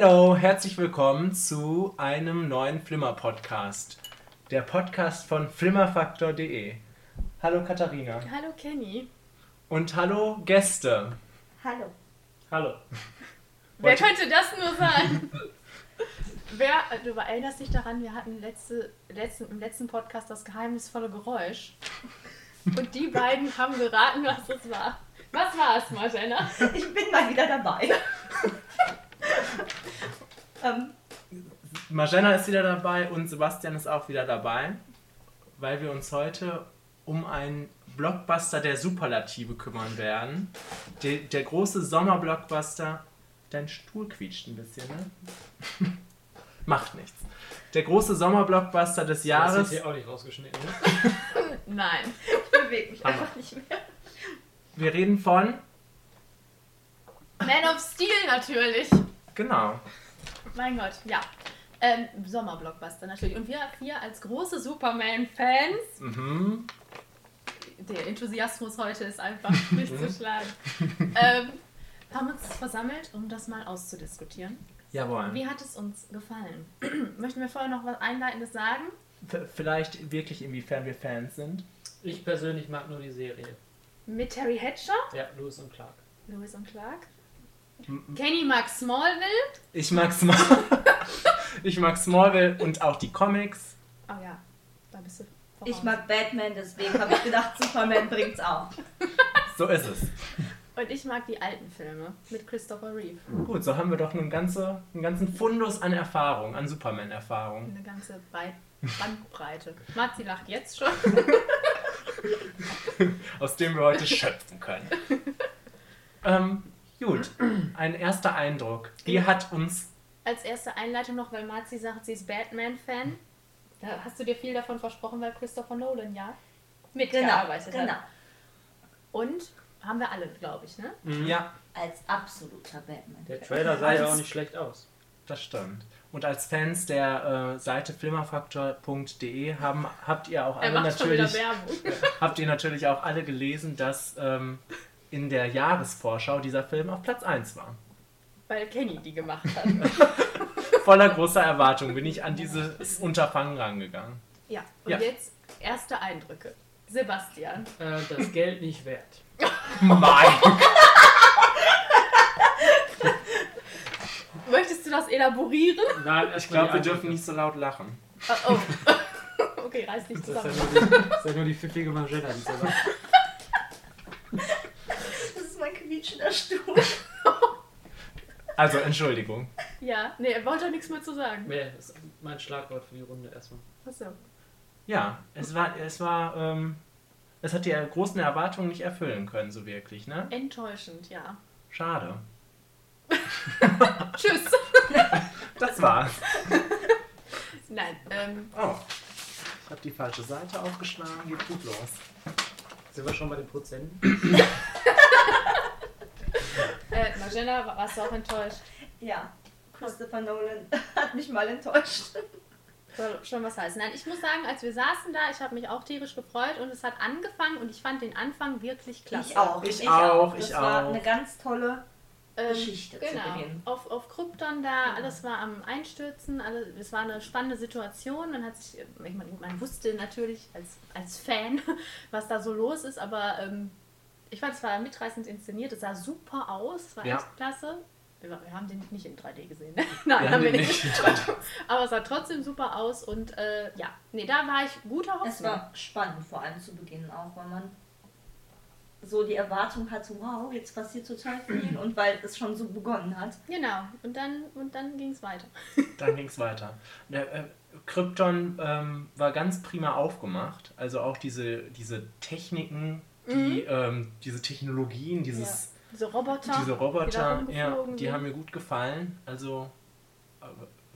Hallo, herzlich willkommen zu einem neuen Flimmer-Podcast. Der Podcast von flimmerfaktor.de. Hallo Katharina. Hallo Kenny. Und hallo Gäste. Hallo. Hallo. Wer könnte das nur sein? Wer, du erinnerst dich daran, wir hatten letzte, letzten, im letzten Podcast das geheimnisvolle Geräusch. Und die beiden haben geraten, was es war. Was war es, Marjana? Ich bin mal wieder dabei. ähm, Marjana ist wieder dabei und Sebastian ist auch wieder dabei, weil wir uns heute um einen Blockbuster der Superlative kümmern werden. Der, der große Sommerblockbuster. Dein Stuhl quietscht ein bisschen, ne? Macht nichts. Der große Sommerblockbuster des Das Jahres. ist hier auch nicht rausgeschnitten, ne? Nein. ich bewege mich Hammer. einfach nicht mehr. Wir reden von. Man of Steel natürlich. Genau. Mein Gott, ja. Ähm, Sommerblockbuster natürlich. Und wir vier als große Superman-Fans, Mhm. der Enthusiasmus heute ist einfach nicht zu schlagen, ähm, haben uns versammelt, um das mal auszudiskutieren. Jawohl. Wie hat es uns gefallen? Möchten wir vorher noch was Einleitendes sagen? V vielleicht wirklich, inwiefern wir Fans sind. Ich persönlich mag nur die Serie. Mit Terry Hatcher, Ja, Lewis und Clark. Lewis und Clark. Kenny mag Smallville. Ich mag, Small ich mag Smallville und auch die Comics. Oh ja, da bist du. Ich voraus. mag Batman, deswegen habe ich gedacht, Superman bringt's auch. So ist es. Und ich mag die alten Filme mit Christopher Reeve. Gut, so haben wir doch einen, ganze, einen ganzen Fundus an Erfahrung, an Superman-Erfahrung. Eine ganze Breit Bandbreite. Marzi lacht jetzt schon. aus dem wir heute schöpfen können. Ähm, gut, ein erster Eindruck. Wie hat uns. Als erste Einleitung noch, weil Marzi sagt, sie ist Batman-Fan. Da hast du dir viel davon versprochen, weil Christopher Nolan ja Genau, mitgearbeitet genau. hat. Und haben wir alle, glaube ich, ne? Ja, Als absoluter Batman. Der Trailer sah ja auch nicht schlecht aus. das stimmt. Und als Fans der äh, Seite flimmerfaktor.de haben, habt ihr auch alle natürlich. Werbung. habt ihr natürlich auch alle gelesen, dass ähm, in der Jahresvorschau dieser Film auf Platz 1 war. Weil Kenny die gemacht hat. Voller großer Erwartung bin ich an dieses Unterfangen rangegangen. Ja, und Ja. jetzt erste Eindrücke. Sebastian. Äh, das Geld nicht wert. Mike! Möchtest du das elaborieren? Nein, Ich glaube, wir dürfen nicht so laut lachen. Oh, oh. Okay, reiß dich Das ist ja zusammen. nur die, das ist ja nur die pfiffige Margena, die so sagt. Das ist mein quietschender Stuhl. Also, Entschuldigung. Ja, nee, er wollte nichts mehr zu sagen. Nee, das ist mein Schlagwort für die Runde erstmal. Achso. Ja, es war, es war, ähm, es hat die großen Erwartungen nicht erfüllen können, so wirklich, ne? Enttäuschend, ja. Schade. Tschüss. Das war's. Nein, ähm, Oh. Ich habe die falsche Seite aufgeschlagen, geht gut los. Sind wir schon bei den Prozenten? äh, Marjana, warst du auch enttäuscht? Ja, Christopher Nolan hat mich mal enttäuscht. Soll schon was heißen. Nein, ich muss sagen, als wir saßen da, ich habe mich auch tierisch gefreut und es hat angefangen und ich fand den Anfang wirklich klasse. Ich auch. Ich auch, Das ich war auch. eine ganz tolle Ähm, Geschichte zu genau. Beginn. Auf, auf Krypton da, alles war am Einstürzen, alle, es war eine spannende Situation. Man hat sich, ich meine, man wusste natürlich als, als Fan, was da so los ist, aber ähm, ich fand es war mitreißend inszeniert, es sah super aus, es war Ja. echt klasse. Wir, haben den nicht in 3D gesehen. ne? Nein, Wir haben wir den nicht. nicht. Aber es sah trotzdem super aus und äh, ja, nee, da war ich guter Hoffnung. Es war spannend, vor allem zu Beginn auch, weil man so die Erwartung hatte, wow, jetzt passiert total viel und weil es schon so begonnen hat. Genau, und dann, und dann ging es weiter. Dann ging es weiter. Der, äh, Krypton ähm, war ganz prima aufgemacht. Also auch diese, diese Techniken, die, ähm, diese Technologien, dieses, Diese Roboter. diese die Roboter, rumgeflogen ja, die sind. haben mir gut gefallen. Also äh,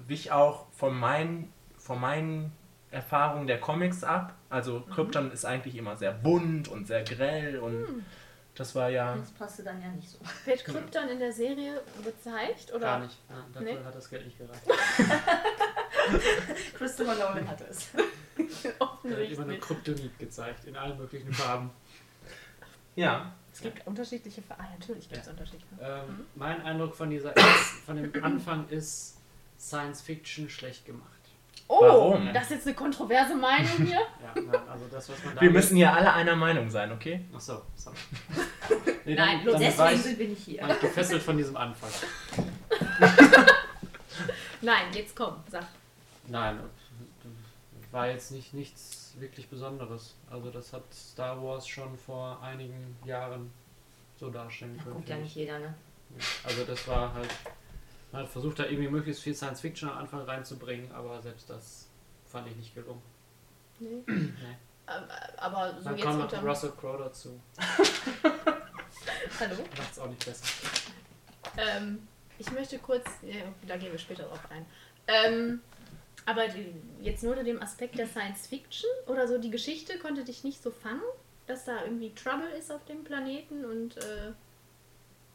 wich auch von meinen, von meinen Erfahrungen der Comics ab. Also Mhm. Krypton ist eigentlich immer sehr bunt und sehr grell und Hm. das war ja. Das passte dann ja nicht so. Wird Krypton in der Serie gezeigt? Oder? Gar nicht. Ja, dafür Nee. hat das Geld nicht gereicht. Christopher Nolan hatte es. Er hat immer nur Offensichtlich. Kryptonit gezeigt, in allen möglichen Farben. Ja. Es gibt unterschiedliche Vereine. Natürlich gibt es unterschiedliche. Ähm, Mein Eindruck von dieser von dem Anfang ist Science Fiction schlecht gemacht. Oh, Warum? das ist jetzt eine kontroverse Meinung hier. Ja, nein, also das, was man da. Wir müssen hier alle einer Meinung sein, okay? Achso, sorry. Nee, Nein, dann, dann war Deswegen ich, sind wir nicht hier. war ich gefesselt von diesem Anfang. Nein, jetzt komm, sag. Nein, war jetzt nicht nichts wirklich Besonderes. Also das hat Star Wars schon vor einigen Jahren so darstellen Da können. guckt ja nicht jeder, ne? Also das war halt, man hat versucht da irgendwie möglichst viel Science Fiction am Anfang reinzubringen, aber selbst das fand ich nicht gelungen. Nee. Nee. Aber so Dann jetzt kam noch. Russell Crowe dazu. Hallo? Macht's auch nicht besser. Ähm, ich möchte kurz, ja, da gehen wir später drauf ein. Ähm, aber jetzt nur unter dem Aspekt der Science Fiction oder so, die Geschichte konnte dich nicht so fangen, dass da irgendwie Trouble ist auf dem Planeten und äh,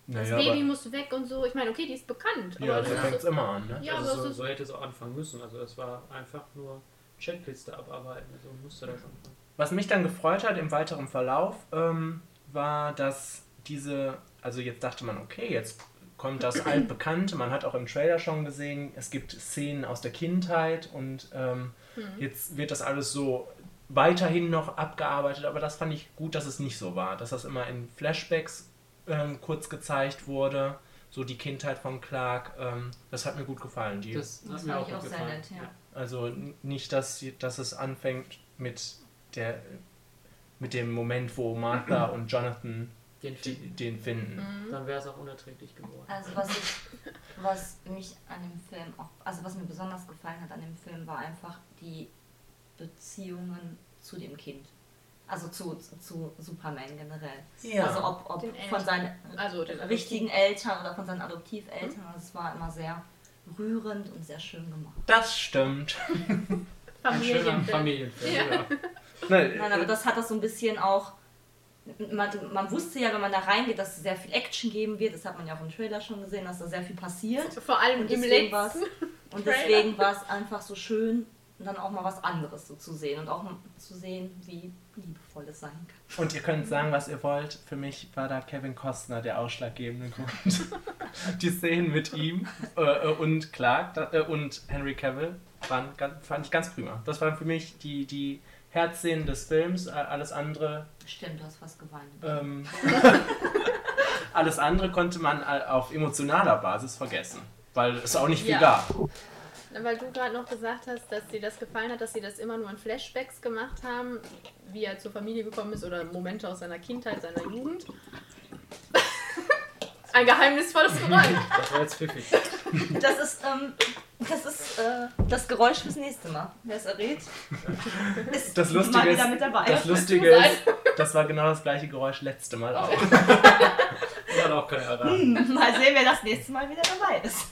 das Naja, Baby muss weg und so. Ich meine, okay, die ist bekannt. ja, aber so das fängt es immer an, ne? Ja, also aber so, so hätte es auch anfangen müssen. Also es war einfach nur Checkliste abarbeiten. So musste das anfangen. Was mich dann gefreut hat im weiteren Verlauf, ähm, war, dass diese, also jetzt dachte man, okay, jetzt kommt das altbekannte, man hat auch im Trailer schon gesehen, es gibt Szenen aus der Kindheit und ähm, jetzt wird das alles so weiterhin noch abgearbeitet, aber das fand ich gut, dass es nicht so war, dass das immer in Flashbacks ähm, kurz gezeigt wurde, so die Kindheit von Clark, ähm, das hat mir gut gefallen. Die, Das, Das hat mir fand auch auch sehr gefallen. nett, ja. also nicht, dass, dass es anfängt mit der mit dem Moment, wo Martha und Jonathan Den die, Film. den finden. Mhm. Dann wäre es auch unerträglich geworden. Also was ich, was mich an dem Film auch, also was mir besonders gefallen hat an dem Film, war einfach die Beziehungen zu dem Kind. Also zu, zu Superman generell. Ja. Also ob, ob Den von seinen Also richtigen Eltern oder von seinen Adoptiveltern. Das war immer sehr rührend und sehr schön gemacht. Das stimmt. Ein schöner Familienfilm. Familienfilm. Ja. Ja. Ne, Nein, aber das hat das so ein bisschen auch. Man, man wusste ja, wenn man da reingeht, dass es sehr viel Action geben wird. Das hat man ja auch im Trailer schon gesehen, dass da sehr viel passiert. Vor allem Und im deswegen war's- letzten. Und Trailer. deswegen war es einfach so schön, dann auch mal was anderes so zu sehen und auch zu sehen, wie liebevoll es sein kann. Und ihr könnt sagen, was ihr wollt. Für mich war da Kevin Costner der ausschlaggebende Grund. Die Szenen mit ihm äh, äh, und Clark äh, und Henry Cavill waren, fand ich ganz prima. Das waren für mich die, die Herzszenen des Films. Alles andere Stimmt, du hast was geweint. Ähm, alles andere konnte man äh, auf emotionaler Basis vergessen, weil es auch nicht viel Ja. gab. Weil du gerade noch gesagt hast, dass dir das gefallen hat, dass sie das immer nur in Flashbacks gemacht haben, wie er zur Familie gekommen ist oder Momente aus seiner Kindheit, seiner Jugend. Ein geheimnisvolles Geräusch. Das war jetzt pfiffig. Das ist, ähm, das ist äh, das Geräusch fürs nächste Mal. Wer es errät, ist Das Lustige mal ist, wieder mit dabei. das Lustige ist, das war genau das gleiche Geräusch letzte Mal auch. Hat auch keiner erraten. mal sehen, wer das nächste Mal wieder dabei ist.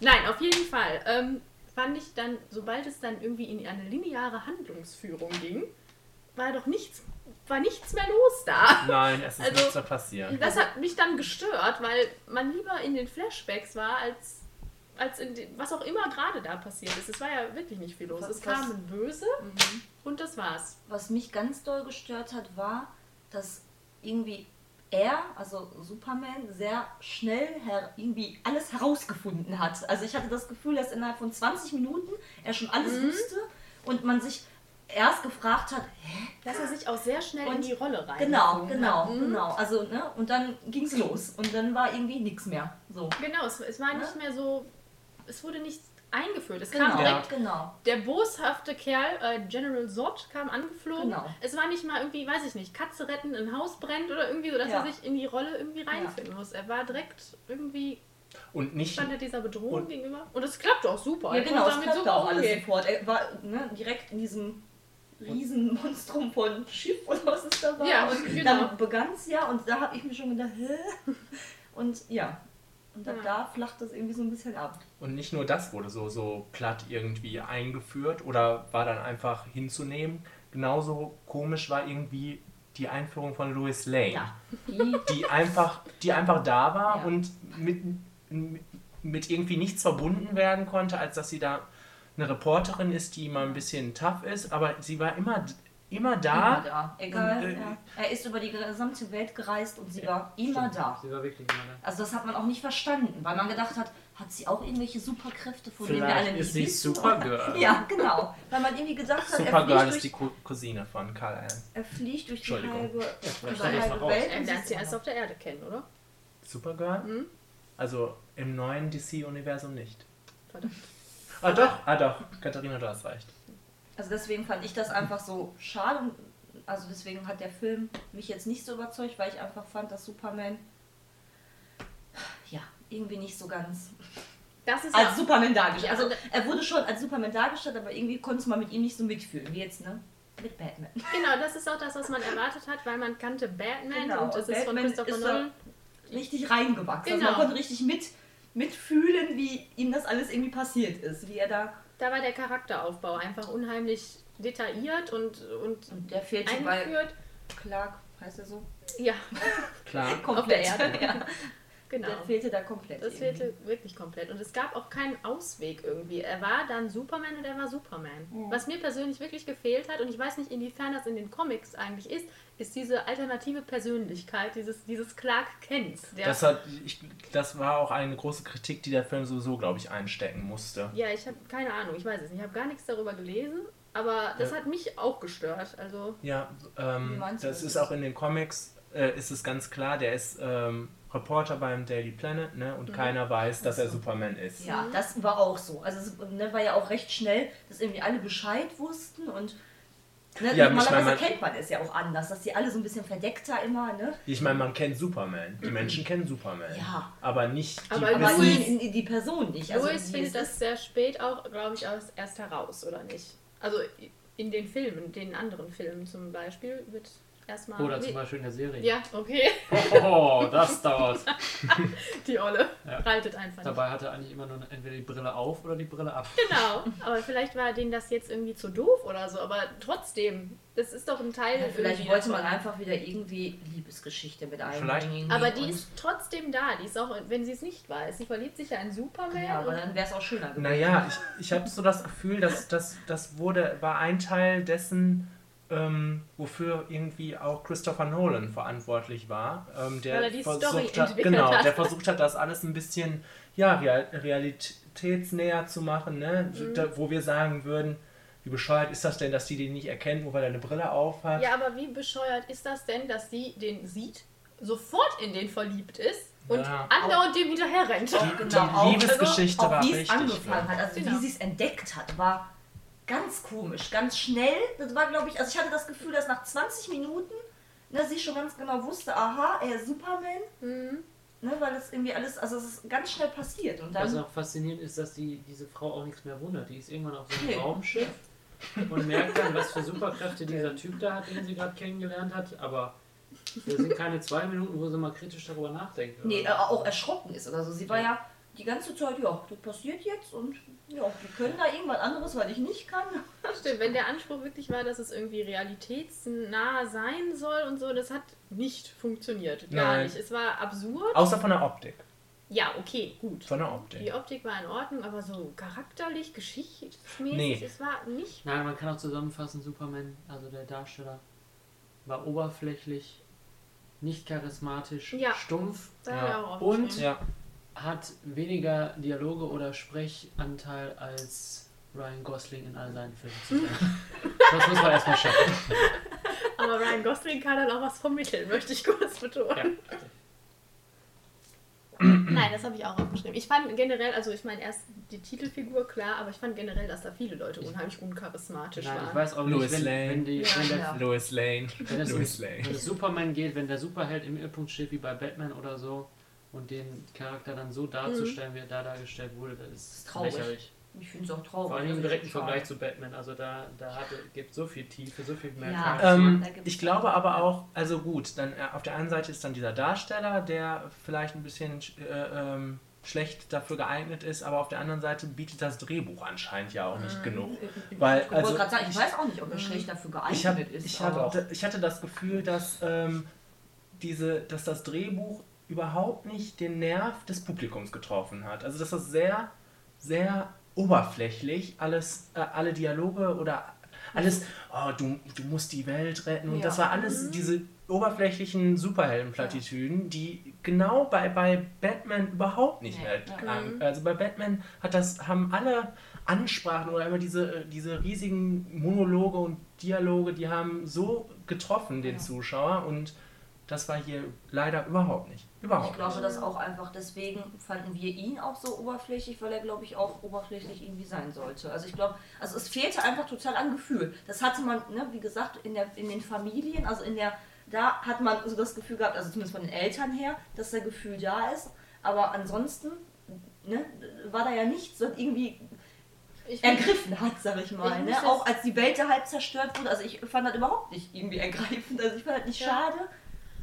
Nein, auf jeden Fall. Ähm, fand ich dann, sobald es dann irgendwie in eine lineare Handlungsführung ging, war doch nichts, war nichts mehr los da. Nein, es ist Also- nichts mehr passiert. Das hat mich dann gestört, weil man lieber in den Flashbacks war, als, als in den, was auch immer gerade da passiert ist. Es war ja wirklich nicht viel los. Was- es kam ein Böse Mhm. und das war's. Was mich ganz doll gestört hat, war, dass irgendwie er, also Superman, sehr schnell her irgendwie alles herausgefunden hat. Also ich hatte das Gefühl, dass innerhalb von 20 Minuten er schon alles Mhm. wusste und man sich erst gefragt hat, hä? Dass er sich auch sehr schnell in Und- die Rolle rein. Genau, genau, Mhm. genau. Also, ne, und dann ging's los und dann war irgendwie nichts mehr. So. Genau, es, es war Ne? nicht mehr so, es wurde nicht eingeführt. Es Genau, kam direkt genau. der boshafte Kerl, äh, General Zod, kam angeflogen. Genau. Es war nicht mal irgendwie, weiß ich nicht, Katze retten, ein Haus brennt oder irgendwie so, dass Ja. er sich in die Rolle irgendwie reinfinden muss. Er war direkt irgendwie, Und nicht, stand er dieser Bedrohung Und- gegenüber. Und es klappte auch super. Ja, Er genau, es super auch alles sofort. Er war ne, direkt in diesem riesen Monstrum von Schiff oder was es da war. Ja, und genau. dann begann es ja und da habe ich mir schon gedacht, hä? Und ja, und ab Ja. da flacht das irgendwie so ein bisschen ab. und nicht nur das wurde so, so platt irgendwie eingeführt oder war dann einfach hinzunehmen. Genauso komisch war irgendwie die Einführung von Louis Lane. Ja, die, die einfach, die einfach da war Ja. und mit, mit irgendwie nichts verbunden werden konnte, als dass sie da eine Reporterin ist, die mal ein bisschen tough ist, aber sie war immer immer Immer da. da. Egal. Und, äh, ja. Er ist über die gesamte Welt gereist und sie war immer Stimmt, da. Sie war wirklich immer da. Also das hat man auch nicht verstanden, weil man gedacht hat, hat sie auch irgendwelche Superkräfte, von denen wir alle Vielleicht nicht ist sie wissen? Supergirl. Ja, genau. Weil man irgendwie gedacht hat, er Supergirl fliegt, ist die durch, Cou- Cousine von Karl Allen. er fliegt durch die halbe, vielleicht die das halbe. Welt. Er und lernt sie erst auf der Erde kennen, oder? Supergirl? Mhm. Also im neuen DC-Universum nicht. Verdammt. Ah doch, ah doch, Katharina, du hast recht. Also deswegen fand ich das einfach so schade. und Also deswegen hat der Film mich jetzt nicht so überzeugt, weil ich einfach fand, dass Superman ja irgendwie nicht so ganz Das ist als ja, Superman dargestellt. Also und- er wurde schon als Superman dargestellt, aber irgendwie konnte man mit ihm nicht so mitfühlen, wie jetzt, ne? Mit Batman. genau, das ist auch das, was man erwartet hat, weil man kannte Batman Genau, und es ist von Batman Christopher ist da- Nolan. Richtig reingewachsen. Also Genau. man konnte richtig mit, mitfühlen, wie ihm das alles irgendwie passiert ist. Wie er da. Da war der Charakteraufbau einfach unheimlich detailliert und, und Und der fehlte bei eingeführt. Clark, heißt er so? Ja, Klar. Komplett. Auf der Erde. ja. genau. Der fehlte da komplett. Das irgendwie. fehlte wirklich komplett. Und es gab auch keinen Ausweg irgendwie. Er war dann Superman und er war Superman. Mhm. Was mir persönlich wirklich gefehlt hat, und ich weiß nicht, inwiefern das in den Comics eigentlich ist, ist diese alternative Persönlichkeit, dieses, dieses Clark Kent. Der, Das, hat, ich, das war auch eine große Kritik, die der Film sowieso, glaube ich, einstecken musste. ja, ich habe keine Ahnung, ich weiß es nicht. Ich habe gar nichts darüber gelesen, aber das Ja. hat mich auch gestört. Also, Ja, ähm, das ist auch in den Comics, äh, ist es ganz klar, der ist ähm, Reporter beim Daily Planet ne, Mhm. und keiner weiß, dass er Superman ist. Ja, das war auch so. Also es ne, war ja auch recht schnell, dass irgendwie alle Bescheid wussten und ne, Ja, ich normalerweise meine, man- kennt man es ja auch anders, dass die alle so ein bisschen verdeckter immer, ne? Ich meine, man kennt Superman. Die Menschen kennen Superman. Ja. Aber nicht die Aber ihn, in, die Person nicht. Also Louis findet das sehr spät auch, glaube ich, erst erst heraus, oder nicht? Also in den Filmen, den anderen Filmen zum Beispiel, wird erstmal. Oder zum Beispiel in der Serie. Ja, okay. Oh, das dauert. Die Olle Ja. reitet einfach nicht. Dabei hat er eigentlich immer nur entweder die Brille auf oder die Brille ab. Genau, aber vielleicht war denen das jetzt irgendwie zu doof oder so, aber trotzdem, das ist doch ein Teil. Ja, vielleicht wollte man einfach wieder irgendwie Liebesgeschichte mit Vielleicht. einbringen. Aber die ist trotzdem da, die ist auch, wenn sie es nicht weiß. Sie verliebt sich ja in Superman. Ja, aber dann wäre es auch schöner gewesen. Naja, ich, ich habe so das Gefühl, dass das, das wurde, war ein Teil dessen, ähm, wofür irgendwie auch Christopher Nolan verantwortlich war. Ähm, der Weil er die Story versucht hat, entwickelt genau, hat. der versucht hat, das alles ein bisschen ja, real, realitätsnäher zu machen, ne? Mhm. da, wo wir sagen würden, wie bescheuert ist das denn, dass die den nicht erkennt, nur weil er eine Brille auf hat. ja, aber wie bescheuert ist das denn, dass sie den sieht, sofort in den verliebt ist und Ja. andauernd dem hinterher rennt? Auch Die genau, auch, Liebesgeschichte auch war wie es richtig. angefangen ja. hat, also Genau. wie sie es entdeckt hat, war ganz komisch, ganz schnell. Das war, glaube ich, also ich hatte das Gefühl, dass nach 20 Minuten ne, sie schon ganz genau wusste, aha, er ist Superman, Mhm. ne, weil das irgendwie alles, also es ist ganz schnell passiert. Und Was dann, auch faszinierend ist, dass die, diese Frau auch nichts mehr wundert. Die ist irgendwann auf so einem Nee. Raumschiff und merkt dann, was für Superkräfte dieser Typ da hat, den sie gerade kennengelernt hat. Aber da sind keine zwei Minuten, wo sie mal kritisch darüber nachdenkt. oder nee, äh, auch erschrocken ist oder so. Sie war ja die ganze Zeit, ja, das passiert jetzt und ja, die können da irgendwas anderes, was ich nicht kann. Stimmt, wenn der Anspruch wirklich war, dass es irgendwie realitätsnah sein soll und so, das hat nicht funktioniert. Gar Nein. nicht. Es war absurd. Außer von der Optik. Ja, okay, gut. Von der Optik. Die Optik war in Ordnung, aber so charakterlich, geschichtsmäßig, Nee. es war nicht. Nein, man kann auch zusammenfassen, Superman, also der Darsteller, war oberflächlich, nicht charismatisch, Ja. stumpf Ja. Und-. Ja. Hat weniger Dialoge oder Sprechanteil als Ryan Gosling in all seinen Filmen das muss man erstmal schaffen. Aber Ryan Gosling kann dann auch was vermitteln, möchte ich kurz betonen. Ja. Nein, das habe ich auch aufgeschrieben. Ich fand generell, also ich meine erst die Titelfigur klar, aber ich fand generell, dass da viele Leute unheimlich uncharismatisch Nein, ich waren. weiß auch nicht, Louis wenn, Lane. wenn, die, Ja, wenn, der, ja. Lois Lane. wenn, es, Louis wenn Lane. es Superman geht, wenn der Superheld im Mittelpunkt steht, wie bei Batman oder so, und den Charakter dann so darzustellen, wie er da dargestellt wurde, das ist, ist traurig. lächerlich. Ich finde es auch traurig. Vor allem im also direkten ich Vergleich zu Batman, also da, da hatte, gibt so viel Tiefe, so viel mehr Ja. Charakter. Ähm, ich glaube aber auch, also gut, dann äh, auf der einen Seite ist dann dieser Darsteller, der vielleicht ein bisschen äh, ähm, schlecht dafür geeignet ist, aber auf der anderen Seite bietet das Drehbuch anscheinend ja auch nicht genug. Weil, Ich also, wollte gerade sagen, ich weiß auch nicht, ob er schlecht dafür geeignet ich, hab, ist. ich, hatte, ich hatte das Gefühl, dass, ähm, diese, dass das Drehbuch überhaupt nicht den Nerv des Publikums getroffen hat. Also dass das sehr, sehr oberflächlich alles, äh, alle Dialoge oder alles, oh, du, du musst die Welt retten. Und Ja. das war alles diese oberflächlichen Superheldenplattitüden, die genau bei, bei Batman überhaupt nicht mehr Ja. klangen. Also bei Batman hat das, haben alle Ansprachen oder immer diese, diese riesigen Monologe und Dialoge, die haben so getroffen, den Ja. Zuschauer. Und das war hier leider überhaupt nicht. Überhaupt Ich glaube, dass auch einfach deswegen fanden wir ihn auch so oberflächlich, weil er, glaube ich, auch oberflächlich irgendwie sein sollte. Also ich glaube, also es fehlte einfach total an Gefühl. Das hatte man, ne, wie gesagt, in, der, in den Familien, also in der, da hat man so das Gefühl gehabt, also zumindest von den Eltern her, dass der Gefühl da ist. Aber ansonsten ne, war da ja nichts, was irgendwie Ich ergriffen hat, sag ich Ich mal. Ne? muss Auch als die Welt da halb zerstört wurde. Also ich fand das überhaupt nicht irgendwie ergreifend. Also ich fand das nicht Ja. schade.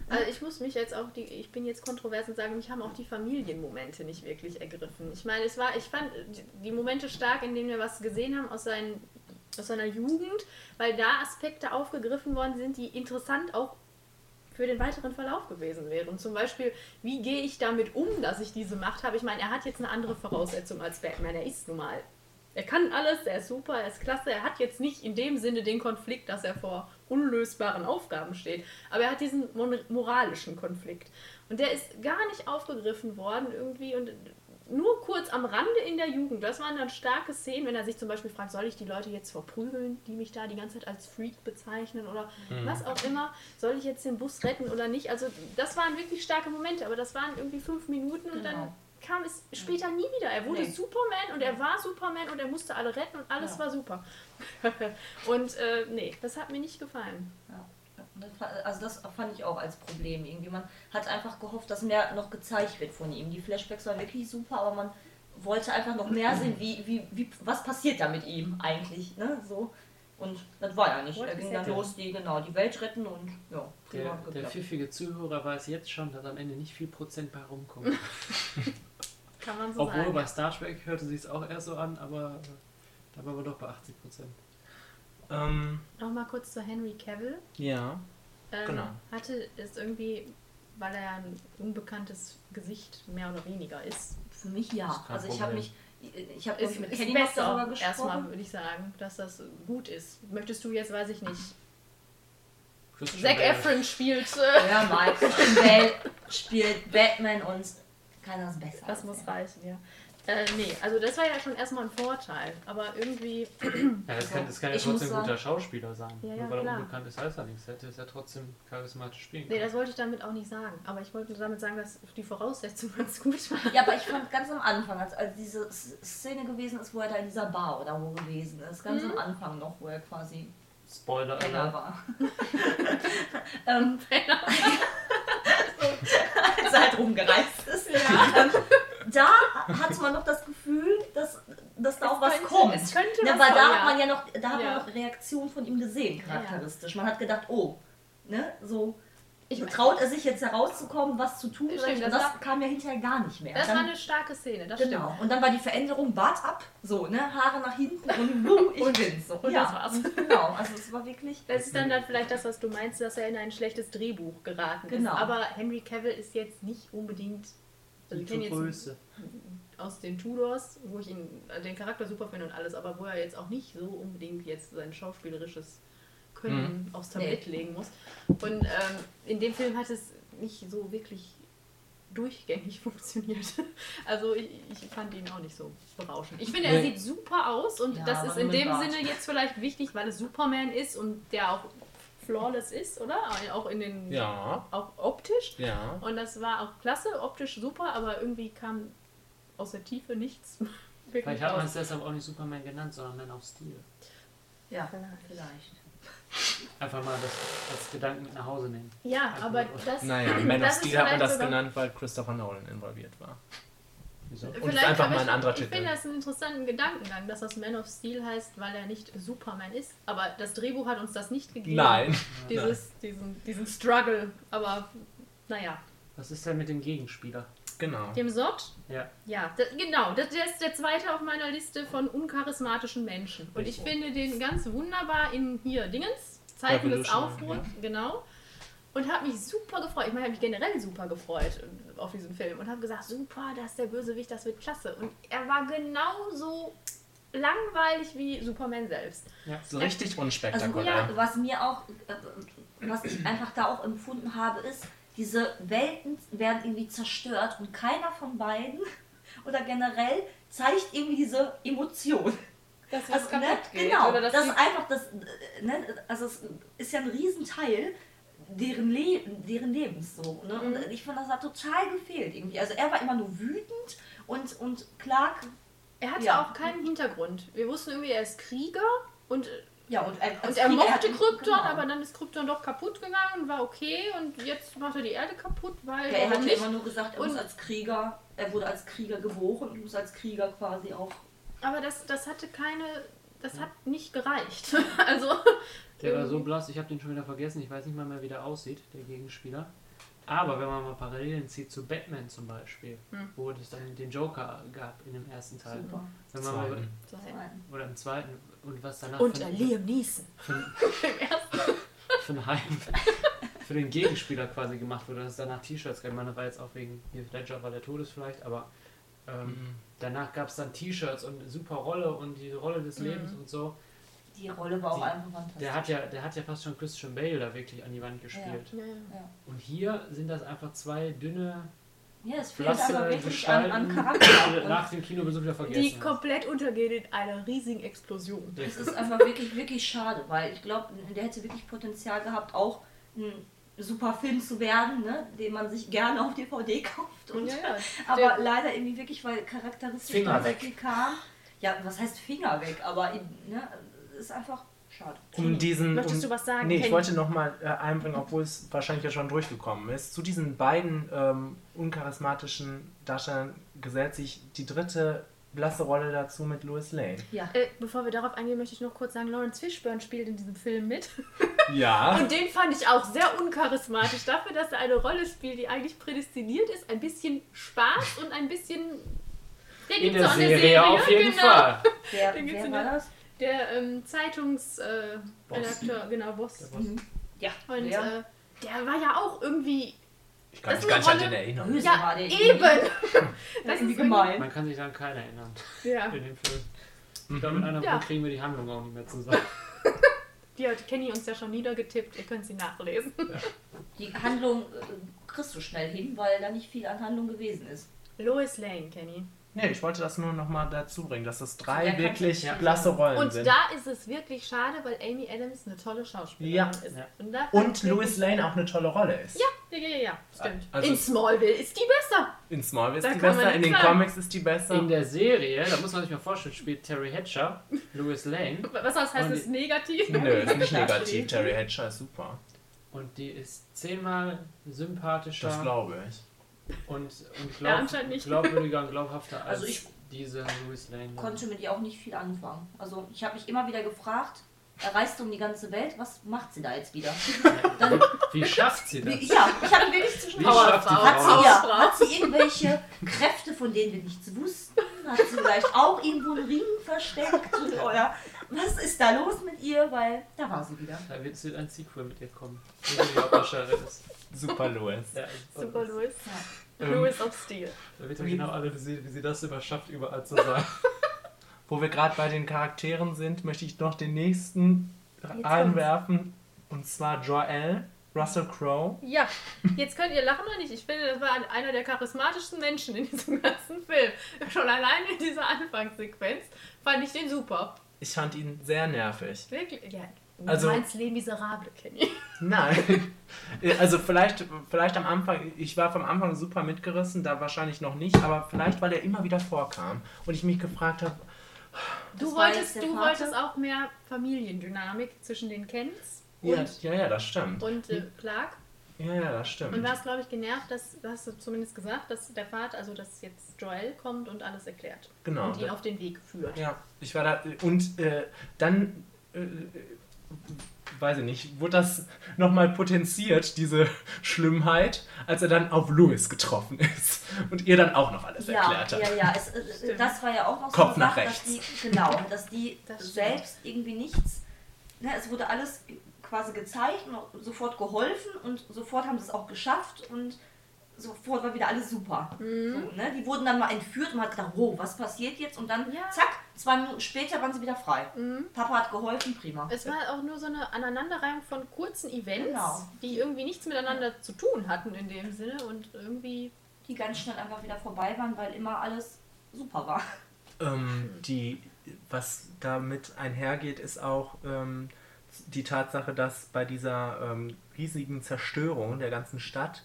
Also ich muss mich jetzt auch, die, ich bin jetzt kontrovers und sagen, mich haben auch die Familienmomente nicht wirklich ergriffen. Ich meine, es war, ich fand die- die Momente stark, in denen wir was gesehen haben aus, seinen, aus seiner Jugend, weil da Aspekte aufgegriffen worden sind, die interessant auch für den weiteren Verlauf gewesen wären. Zum Beispiel, wie gehe ich damit um, dass ich diese Macht habe? Ich meine, er hat jetzt eine andere Voraussetzung als Batman. Er ist nun mal. Er kann alles, er ist super, er ist klasse. Er hat jetzt nicht in dem Sinne den Konflikt, dass er vor unlösbaren Aufgaben steht. Aber er hat diesen moralischen Konflikt. Und der ist gar nicht aufgegriffen worden irgendwie und nur kurz am Rande in der Jugend. Das waren dann starke Szenen, wenn er sich zum Beispiel fragt, soll ich die Leute jetzt verprügeln, die mich da die ganze Zeit als Freak bezeichnen oder was auch immer. Soll ich jetzt den Bus retten oder nicht? Also das waren wirklich starke Momente, aber das waren irgendwie fünf Minuten und dann Genau. Kam es später nie wieder. Er wurde Nee. Superman und er war Superman und er musste alle retten und alles Ja. war super. und äh, nee, das hat mir nicht gefallen. Ja. Also das fand ich auch als Problem irgendwie. Man hat einfach gehofft, dass mehr noch gezeigt wird von ihm. Die Flashbacks waren wirklich super, aber man wollte einfach noch mehr sehen, wie, wie, wie, was passiert da mit ihm eigentlich. Ne? So. Und das war ja nicht. What Er ging dann los, die genau die Welt retten und ja, prima Der, der pfiffige Zuhörer weiß jetzt schon, dass am Ende nicht viel Prozent bei rumkommt. Kann man so Obwohl sagen. bei Star Trek hörte sich es auch eher so an, aber äh, da waren wir doch bei 80 Prozent. Ähm, Nochmal kurz zu Henry Cavill. ja. Ähm, Genau. Hatte es irgendwie, weil er ein unbekanntes Gesicht mehr oder weniger ist. Für mich ja. Also ich habe mich, ich habe mit Kenny noch darüber besser, erstmal gesprochen. würde ich sagen, dass das gut ist. Möchtest du jetzt, weiß ich nicht, Christian Zac Bale. Efron spielt, äh, Ja, Mike Christian Bale spielt Batman und keiner ist besser. das muss er. reichen, ja. Äh, nee, also das war ja schon erstmal ein Vorteil, aber irgendwie, Ja, das kann, das kann ja Ich trotzdem ein guter sagen- Schauspieler sein. Ja, ja, Nur weil er klar. unbekannt ist, heißt er nichts. Er hätte es ja trotzdem charismatisch spielen nee, können. das wollte ich damit auch nicht sagen. Aber ich wollte damit sagen, dass die Voraussetzungen ganz gut waren. Ja, aber ich fand ganz am Anfang, als, als diese Szene gewesen ist, wo er da in dieser Bar oder wo gewesen ist, ganz Mhm. am Anfang noch, wo er quasi Spoiler Penner Alert. war. ähm, als er halt rumgereist ist. Ähm, da hatte man noch das Gefühl, dass, dass da auch was könnte- kommt. es könnte ne, was weil da kommen, hat ja. man ja noch, da hat Ja. man noch Reaktionen von ihm gesehen, Ja, ja. charakteristisch. Man hat gedacht, oh, ne, so Ich traut er sich jetzt herauszukommen, was zu tun. Stimmt? Und das das war- kam ja hinterher gar nicht mehr. Das Dann- war eine starke Szene, das Genau. stimmt. Und dann war die Veränderung Bart ab, so, ne? Haare nach hinten und wuh, ich bin's. So. und ja, das war's. und genau. Also es war wirklich. Das ist dann, dann vielleicht das, was du meinst, dass er in ein schlechtes Drehbuch geraten Genau. ist. Aber Henry Cavill ist jetzt nicht unbedingt. Also ich Die kenne jetzt Größe. aus den Tudors, wo ich ihn, den Charakter super finde und alles, aber wo er jetzt auch nicht so unbedingt jetzt sein schauspielerisches Können aufs Tablett legen muss. Und ähm, in dem Film hat es nicht so wirklich durchgängig funktioniert. Also ich, ich fand ihn auch nicht so berauschend. Ich finde, er Nee. sieht super aus und Ja, das ist in dem Bart. Sinne jetzt vielleicht wichtig, weil es Superman ist und der auch flawless ist, oder? Auch in den Ja. auch optisch. Ja. Und das war auch klasse, optisch super, aber irgendwie kam aus der Tiefe nichts. wirklich Vielleicht hat man es deshalb auch nicht Superman genannt, sondern Man of Steel. Ja, Vielleicht. vielleicht. Einfach mal das als Gedanken mit nach Hause nehmen. Ja, Einfach aber das. Naja, Man of Steel hat man das genannt, weil Christopher Nolan involviert war. Wieso? Und es ist Vielleicht, einfach mal ein ich, anderer ich Titel. finde das einen interessanten Gedankengang, dass das Man of Steel heißt, weil er nicht Superman ist. Aber das Drehbuch hat uns das nicht gegeben. Nein. Dieses, diesen, diesen Struggle. Aber naja. Was ist denn mit dem Gegenspieler? Genau. Dem Sot? Ja. Ja, das, genau. Das, der ist der zweite auf meiner Liste von uncharismatischen Menschen. Und ich finde den ganz wunderbar in hier Dingens, Zeiten des Aufruhrs, genau. Und habe mich super gefreut. Ich meine, habe mich generell super gefreut auf diesen Film und habe gesagt, super, das ist der Bösewicht, das wird klasse. Und er war genauso langweilig wie Superman selbst. So richtig Also unspektakulär. ja, was mir auch, äh, was ich einfach da auch empfunden habe, ist, diese Welten werden irgendwie zerstört und keiner von beiden oder generell zeigt irgendwie diese Emotion. Dass Also, ne, genau, Oder dass das ist einfach das, äh, ne, also es ist ja ein Riesenteil deren, Le deren Lebens so. Ne? Und Mhm. ich fand, das hat total gefehlt irgendwie. Also er war immer nur wütend und, und Clark, er hatte Ja. auch keinen Hintergrund. Wir wussten irgendwie, er ist Krieger und, ja, und, er- als und er mochte Krypton, genau. aber dann ist Krypton doch kaputt gegangen und war okay und jetzt macht er die Erde kaputt, weil Ja, er hat nicht? immer nur gesagt, er Und- muss als Krieger, er wurde als Krieger geboren und muss als Krieger quasi auch. Aber das, das hatte keine, das hat nicht gereicht. also Der war so blass, ich habe den schon wieder vergessen. Ich weiß nicht mal mehr, wie der aussieht, der Gegenspieler. Aber wenn man mal Parallelen zieht zu Batman zum Beispiel, Hm. wo es dann den Joker gab in dem ersten Teil. Super. Wenn man mal, Zweiten. so oder im zweiten und was danach Und für, Liam Neeson. für, für, Heim, für den Gegenspieler quasi gemacht wurde, dass es danach T-Shirts gab. Ich meine, das war jetzt auch wegen Heath Ledger, weil der tot ist vielleicht, aber ähm, Mhm. danach gab es dann T-Shirts und eine super Rolle und die Rolle des Mhm. Lebens und so. Die Rolle war auch Die- einfach fantastisch. Der hat ja, der hat ja fast schon Christian Bale da wirklich an die Wand gespielt. Ja, ja. ja. Und hier sind das einfach zwei dünne, ja, es fehlt aber blasse wirklich an, an die Charakter. nach dem Kinobesuch wieder Die vergessen hast. komplett untergehen in einer riesigen Explosion. es ist einfach wirklich, wirklich schade, weil ich glaube, der hätte wirklich Potenzial gehabt, auch ein super Film zu werden, ne? den man sich gerne auf DVD kauft. Und, Ja, ja. aber Der- leider irgendwie wirklich, weil charakteristisch Finger weg. viel kam. Ja, was heißt Finger weg? Aber ne, ist einfach schade. Um diesen. Möchtest um, du was sagen, Nee, ich Kenny? wollte nochmal äh, einbringen, obwohl es wahrscheinlich ja schon durchgekommen ist. Zu diesen beiden ähm, uncharismatischen Darstellern gesellt sich die dritte blasse Rolle dazu mit Louis Lane. Ja. Äh, bevor wir darauf eingehen, möchte ich noch kurz sagen, Lawrence Fishburne spielt in diesem Film mit. Ja. Und den fand ich auch sehr uncharismatisch. Dafür, dass er eine Rolle spielt, die eigentlich prädestiniert ist. Ein bisschen Spaß und ein bisschen... Der In gibt's der Serie, in der Serie auf jeden genau. Fall. Wer, Den wer in war der- das? Der ähm, Zeitungsredakteur, äh, genau, Boss. Der Boss. Mhm. Ja, Und wer? äh, der war ja auch irgendwie... Ich kann mich gar nicht an den erinnern. Ja, war der eben! Das ist gemein. Man kann sich daran keiner erinnern Ja, in dem Film. Ich glaube, mit einer Ja. Kriegen wir die Handlung auch nicht mehr zusammen. die hat Kenny uns ja schon niedergetippt. Ihr könnt sie nachlesen. Die Handlung äh, kriegst du schnell hin, weil da nicht viel an Handlung gewesen ist. Lois Lane, Kenny. Nee, ich wollte das nur nochmal dazu bringen, dass das drei Ja, wirklich ja. blasse Rollen Und sind. da ist es wirklich schade, weil Amy Adams eine tolle Schauspielerin Ja. ist. Ja. Und, Und Louis Lane auch eine tolle Rolle ist. Ja, ja, ja, ja, stimmt. Also- in Smallville ist die besser. In Smallville ist Da die besser, in den sagen. Comics ist die besser. In der Serie, da muss man sich mal vorstellen, spielt Terry Hatcher, Louis Lane. Was das heißt, Und es negativ? Nö, ist nicht negativ. Terry Hatcher ist super. Und die ist zehnmal sympathischer Das glaube ich. Und, und Ja, glaub, nicht. glaubwürdiger und glaubhafter als Also ich diese Louis Lane. Konnte mit ihr auch nicht viel anfangen. Also ich habe mich immer wieder gefragt, er reist um die ganze Welt, was macht sie da jetzt wieder? Dann, Wie schafft sie das? wie, ja, ich habe wirklich zu Wie Powerfrau. Hat sie, ja, hat sie irgendwelche Kräfte, von denen wir nichts wussten? Hat sie vielleicht auch irgendwo einen Ring versteckt? Oder was ist da los mit ihr? Weil da war sie wieder. Da wird ein Sequel mit ihr kommen. Wo sie die Hauptdarstellerin ist. Super Louis. Ja, Super Louis. Ähm, Louis of Steel. Da wird ja genau analysiert, wie sie das immer schafft, überall zu sein. Wo wir gerade bei den Charakteren sind, möchte ich noch den nächsten Jetzt einwerfen. Und zwar Joel, Russell Crowe. Ja, jetzt könnt ihr lachen oder nicht. Ich finde, das war einer der charismatischsten Menschen in diesem ganzen Film. Schon alleine in dieser Anfangssequenz fand ich den super. Ich fand ihn sehr nervig. Wirklich? Ja. Du Also- meinst Les Miserables, Kenny. Nein. Also vielleicht, vielleicht am Anfang, ich war vom Anfang super mitgerissen, da wahrscheinlich noch nicht, aber vielleicht, weil er immer wieder vorkam und ich mich gefragt habe, Du, wolltest, du wolltest auch mehr Familiendynamik zwischen den Kents und, ja, ja, ja, das stimmt. und äh, Clark. Ja, ja, das stimmt. Und warst, glaube ich, genervt, dass, das hast du zumindest gesagt, dass der Vater, also dass jetzt Joel kommt und alles erklärt. Genau. Und ihn auf den Weg führt. Ja, ich war da. Und äh, dann, äh, äh, weiß ich nicht, wurde das nochmal potenziert, diese Schlimmheit, als er dann auf Louis getroffen ist und ihr dann auch noch alles Ja, erklärt hat. ja, ja. Es, das war ja auch noch Kopf so nach eine Sache, dass die, genau, dass die Das selbst irgendwie nichts, ne, es wurde alles quasi gezeigt und sofort geholfen und sofort haben sie es auch geschafft und sofort war wieder alles super. Mhm. So, ne? Die wurden dann mal entführt und man hat gedacht, wow, was passiert jetzt? Und dann, Ja. zack, zwei Minuten später waren sie wieder frei. Mhm. Papa hat geholfen, prima. Es war auch nur so eine Aneinanderreihung von kurzen Events, Genau. die irgendwie nichts miteinander zu tun hatten in dem Sinne und irgendwie. Die ganz schnell einfach wieder vorbei waren, weil immer alles super war. Ähm, die, was damit einhergeht, ist auch ähm, die Tatsache, dass bei dieser ähm, riesigen Zerstörung der ganzen Stadt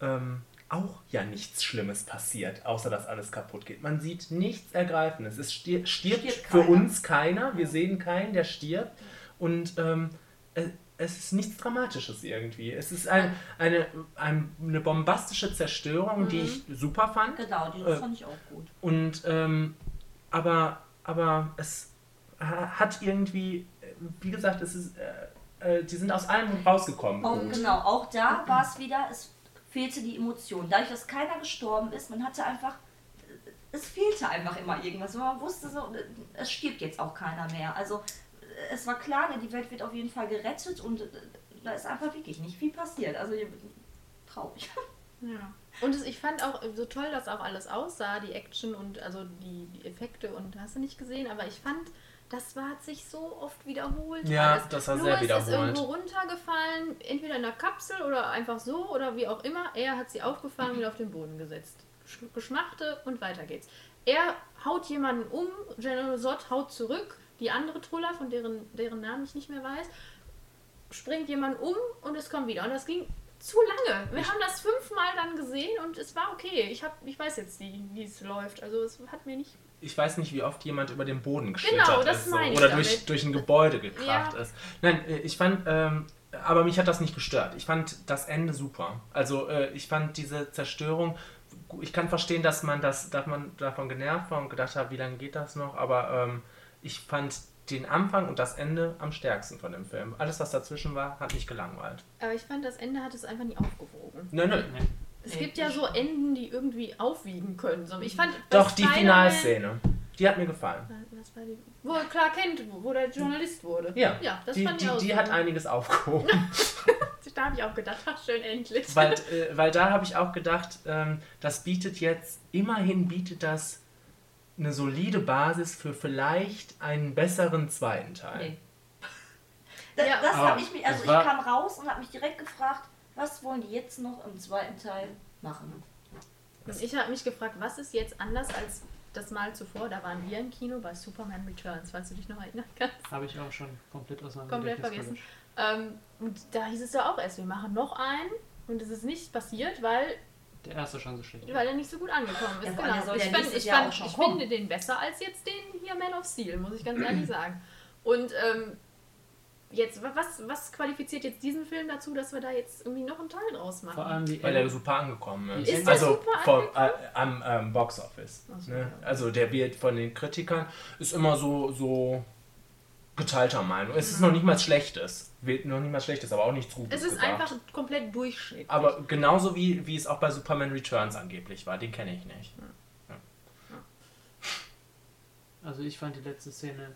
ähm, auch ja nichts Schlimmes passiert, außer dass alles kaputt geht. Man sieht nichts Ergreifendes. Es stirbt, stirbt, Stirbt für keiner. uns keiner. Wir sehen keinen, der stirbt. Und ähm, es, es ist nichts Dramatisches irgendwie. Es ist ein, eine, ein, eine bombastische Zerstörung, die ich super fand. Genau, die Äh, fand ich auch gut. Und ähm, aber, aber es ha- hat irgendwie, äh, wie gesagt, es ist, äh, äh, die sind aus allem rausgekommen. Und genau, auch da war es wieder, es fehlte die Emotion. Dadurch, dass keiner gestorben ist, man hatte einfach, es fehlte einfach immer irgendwas. Man wusste so, es stirbt jetzt auch keiner mehr. Also es war klar, ne, die Welt wird auf jeden Fall gerettet und äh, da ist einfach wirklich nicht viel passiert. Also traurig. Ja. Und es, ich fand auch so toll, dass auch alles aussah, die Action und also die, die Effekte und hast du nicht gesehen, aber ich fand, das war, hat sich so oft wiederholt. Ja, alles. das war Louis sehr ist wiederholt. irgendwo runtergefallen, entweder in der Kapsel oder einfach so oder wie auch immer. Er hat sie aufgefangen und wieder auf den Boden gesetzt. Sch- Geschmachte und weiter geht's. Er haut jemanden um, General Zod haut zurück, die andere Truller, von deren, deren Namen ich nicht mehr weiß, springt jemand um und es kommt wieder. Und das ging zu lange. Wir haben das fünfmal dann gesehen und es war okay. Ich, hab, ich weiß jetzt, wie es läuft. Also es hat mir nicht... ich weiß nicht, wie oft jemand über den Boden geschlittert Genau, das ist. So, meine ich oder durch, durch ein Gebäude gekracht Ja. ist. Nein, äh, ich fand, ähm, aber mich hat das nicht gestört. Ich fand das Ende super. Also äh, ich fand diese Zerstörung, ich kann verstehen, dass man das, dass man davon genervt war und gedacht hat, wie lange geht das noch, aber ähm, ich fand den Anfang und das Ende am stärksten von dem Film. Alles, was dazwischen war, hat mich gelangweilt. Aber ich fand, das Ende hat es einfach nie aufgewogen. Nein, nein. Nee. Es Nee, gibt ja so Enden, die irgendwie aufwiegen können. Ich fand Doch, die Finalszene. Die hat mir gefallen. Was war die? Wo er klar kennt, wo der Journalist wurde. Ja, ja das die, fand ich die, auch die so. hat einiges aufgehoben. Da habe ich auch gedacht, ach schön, endlich. weil, äh, weil da habe ich auch gedacht, ähm, das bietet jetzt, immerhin bietet das eine solide Basis für vielleicht einen besseren zweiten Teil. Nee. Das, Ja. das habe ich mich, also ich kam raus und habe mich direkt gefragt, was wollen die jetzt noch im zweiten Teil machen? Und ich habe mich gefragt, was ist jetzt anders als das Mal zuvor? Da waren wir im Kino bei Superman Returns, falls du dich noch erinnern kannst. Habe ich auch schon komplett aus meinem Komplett vergessen. Ähm, und da hieß es ja auch erst, wir machen noch einen. Und es ist nicht passiert, weil, Der erste schon so schlecht. weil er nicht so gut angekommen ist. Ja, genau. Ich, fand, ich, fand, auch schon ich finde den besser als jetzt den hier Man of Steel, muss ich ganz ehrlich sagen. Und ähm, jetzt, wa- was, was qualifiziert jetzt diesen Film dazu, dass wir da jetzt irgendwie noch einen Teil draus machen? Vor allem die Weil er super angekommen ist. Ist also super vom, äh, am ähm, Box Office. So, ne? ja. Also der wird von den Kritikern, ist immer so, so geteilter Meinung. Es ist noch nicht mal schlechtes. Wird noch nicht mal schlechtes, aber auch nichts Gutes. es ist gebracht. einfach komplett durchschnittlich. Aber genauso wie, wie es auch bei Superman Returns angeblich war, den kenne ich nicht. Also ich fand die letzte Szene,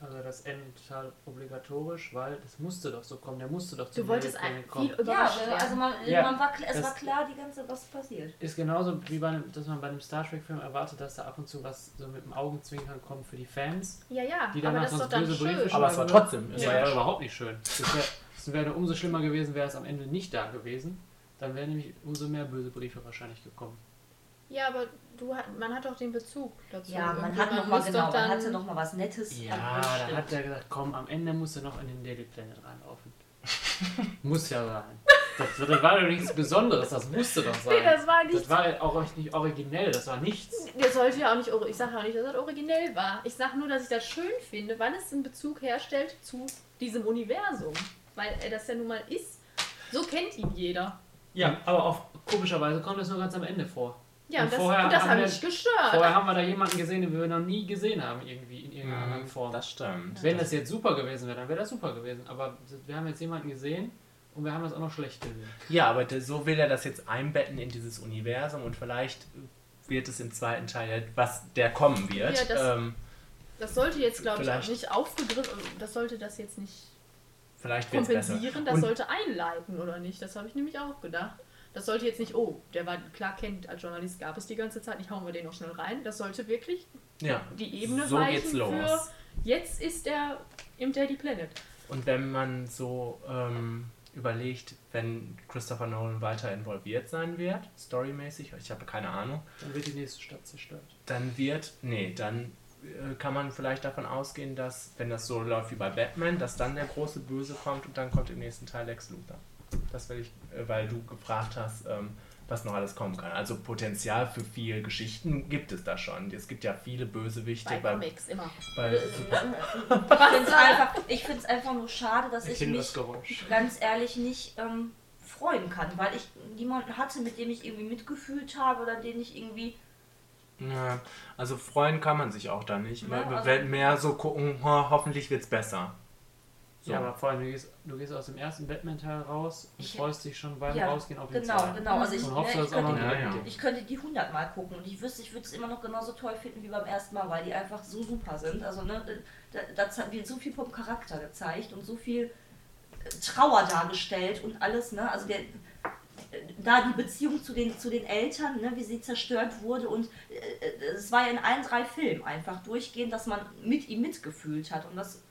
also das Ende total obligatorisch, weil das musste doch so kommen. Der musste doch du zum wolltest Planet viel Ja, also man, Ja, man war, kl- es das- war klar die ganze was passiert. Ist genauso wie bei einem, dass man bei einem Star Trek Film erwartet, dass da ab und zu was so mit dem Augenzwinkern kommt für die Fans. ja, ja, Die aber danach das ist doch sonst dann böse Briefe schön. Aber es war trotzdem. Es Das war ja ja überhaupt nicht schön. Wäre es wäre umso schlimmer gewesen, wäre es am Ende nicht da gewesen. Dann wären nämlich umso mehr böse Briefe wahrscheinlich gekommen. Ja, aber du hat, man hat doch den Bezug dazu. Ja, man hat noch mal genau, man hatte noch mal was Nettes. Ja, da hat er gesagt, komm, am Ende musst du noch in den Daily Planet reinlaufen. Muss ja sein. Das, das war doch nichts Besonderes, das musste doch sein. Nee, das war Das nicht. war auch nicht originell, das war nichts. Der sollte ja auch nicht, ich sage ja auch nicht, dass das originell war. Ich sage nur, dass ich das schön finde, weil es einen Bezug herstellt zu diesem Universum. Weil er das ja nun mal ist. So kennt ihn jeder. Ja, aber auf komischerweise kommt es nur ganz am Ende vor. Ja, Und das, vorher das haben hat wir- mich gestört. Vorher haben wir da jemanden gesehen, den wir noch nie gesehen haben, irgendwie in irgendeiner anderen Form. Mhm, Das stimmt. Wenn das jetzt super gewesen wäre, dann wäre das super gewesen. Aber wir haben jetzt jemanden gesehen und wir haben das auch noch schlecht gesehen. Ja, aber so will er das jetzt einbetten in dieses Universum und vielleicht wird es im zweiten Teil, was der kommen wird. Ja, das- ähm, das sollte jetzt, glaube ich, auch nicht aufgegriffen, das sollte das jetzt nicht vielleicht kompensieren, das Und- sollte einleiten, oder nicht? Das habe ich nämlich auch gedacht. Das sollte jetzt nicht, oh, der war klar kennt als Journalist gab es die ganze Zeit, nicht hauen wir den noch schnell rein. Das sollte wirklich Ja. die Ebene So los. für jetzt ist er im Daily Planet. Und wenn man so ähm, überlegt, wenn Christopher Nolan weiter involviert sein wird, storymäßig, ich habe keine Ahnung, Dann wird die nächste Stadt zerstört. dann wird, nee, dann äh, kann man vielleicht davon ausgehen, dass, wenn das so läuft wie bei Batman, dass dann der große Böse kommt und dann kommt im nächsten Teil Lex Luthor. Das will ich, äh, weil du gefragt hast, ähm, was noch alles kommen kann. Also Potenzial für viel Geschichten gibt es da schon. Es gibt ja viele Bösewichte Bei bei, Comics immer. bei Ich finde es einfach, nur schade, dass Ich ich mich ganz ehrlich nicht ähm, freuen kann, weil ich niemanden hatte, mit dem ich irgendwie mitgefühlt habe oder den ich irgendwie. Ja, also freuen kann man sich auch da nicht. Ja, also- wird mehr so gucken, ho, hoffentlich wird's besser. So. Ja, aber vor allem, du gehst, du gehst aus dem ersten Batman-Teil raus und Ich- freust dich schon beim Ja, Rausgehen auf den Genau, zweiten. genau. Also ich, Und hoffst, ne, dass ich, es könnte, Ja, ja. ich könnte die 100 Mal gucken und ich wüsste, ich würde es immer noch genauso toll finden wie beim ersten Mal, weil die einfach so super sind. Also ne, da, da da wird so viel vom Charakter gezeigt und so viel äh, Trauer dargestellt und alles. Ne? Also der, da die Beziehung zu den, zu den Eltern, ne, wie sie zerstört wurde und äh, äh, es war ja in allen drei Filmen einfach durchgehend, dass man mit ihm mitgefühlt hat und das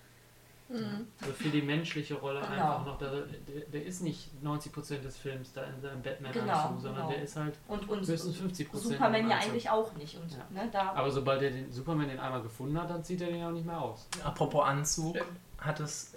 Also für die menschliche Rolle Genau. einfach noch, der, der, ist nicht 90% des Films da in seinem batman Genau, anzug sondern genau. der ist halt und, und höchstens 50% Superman im ja eigentlich auch nicht und Ja. ne, da Aber sobald er den Superman den einmal gefunden hat, dann zieht er den auch nicht mehr aus. Apropos Anzug, Stimmt. hat es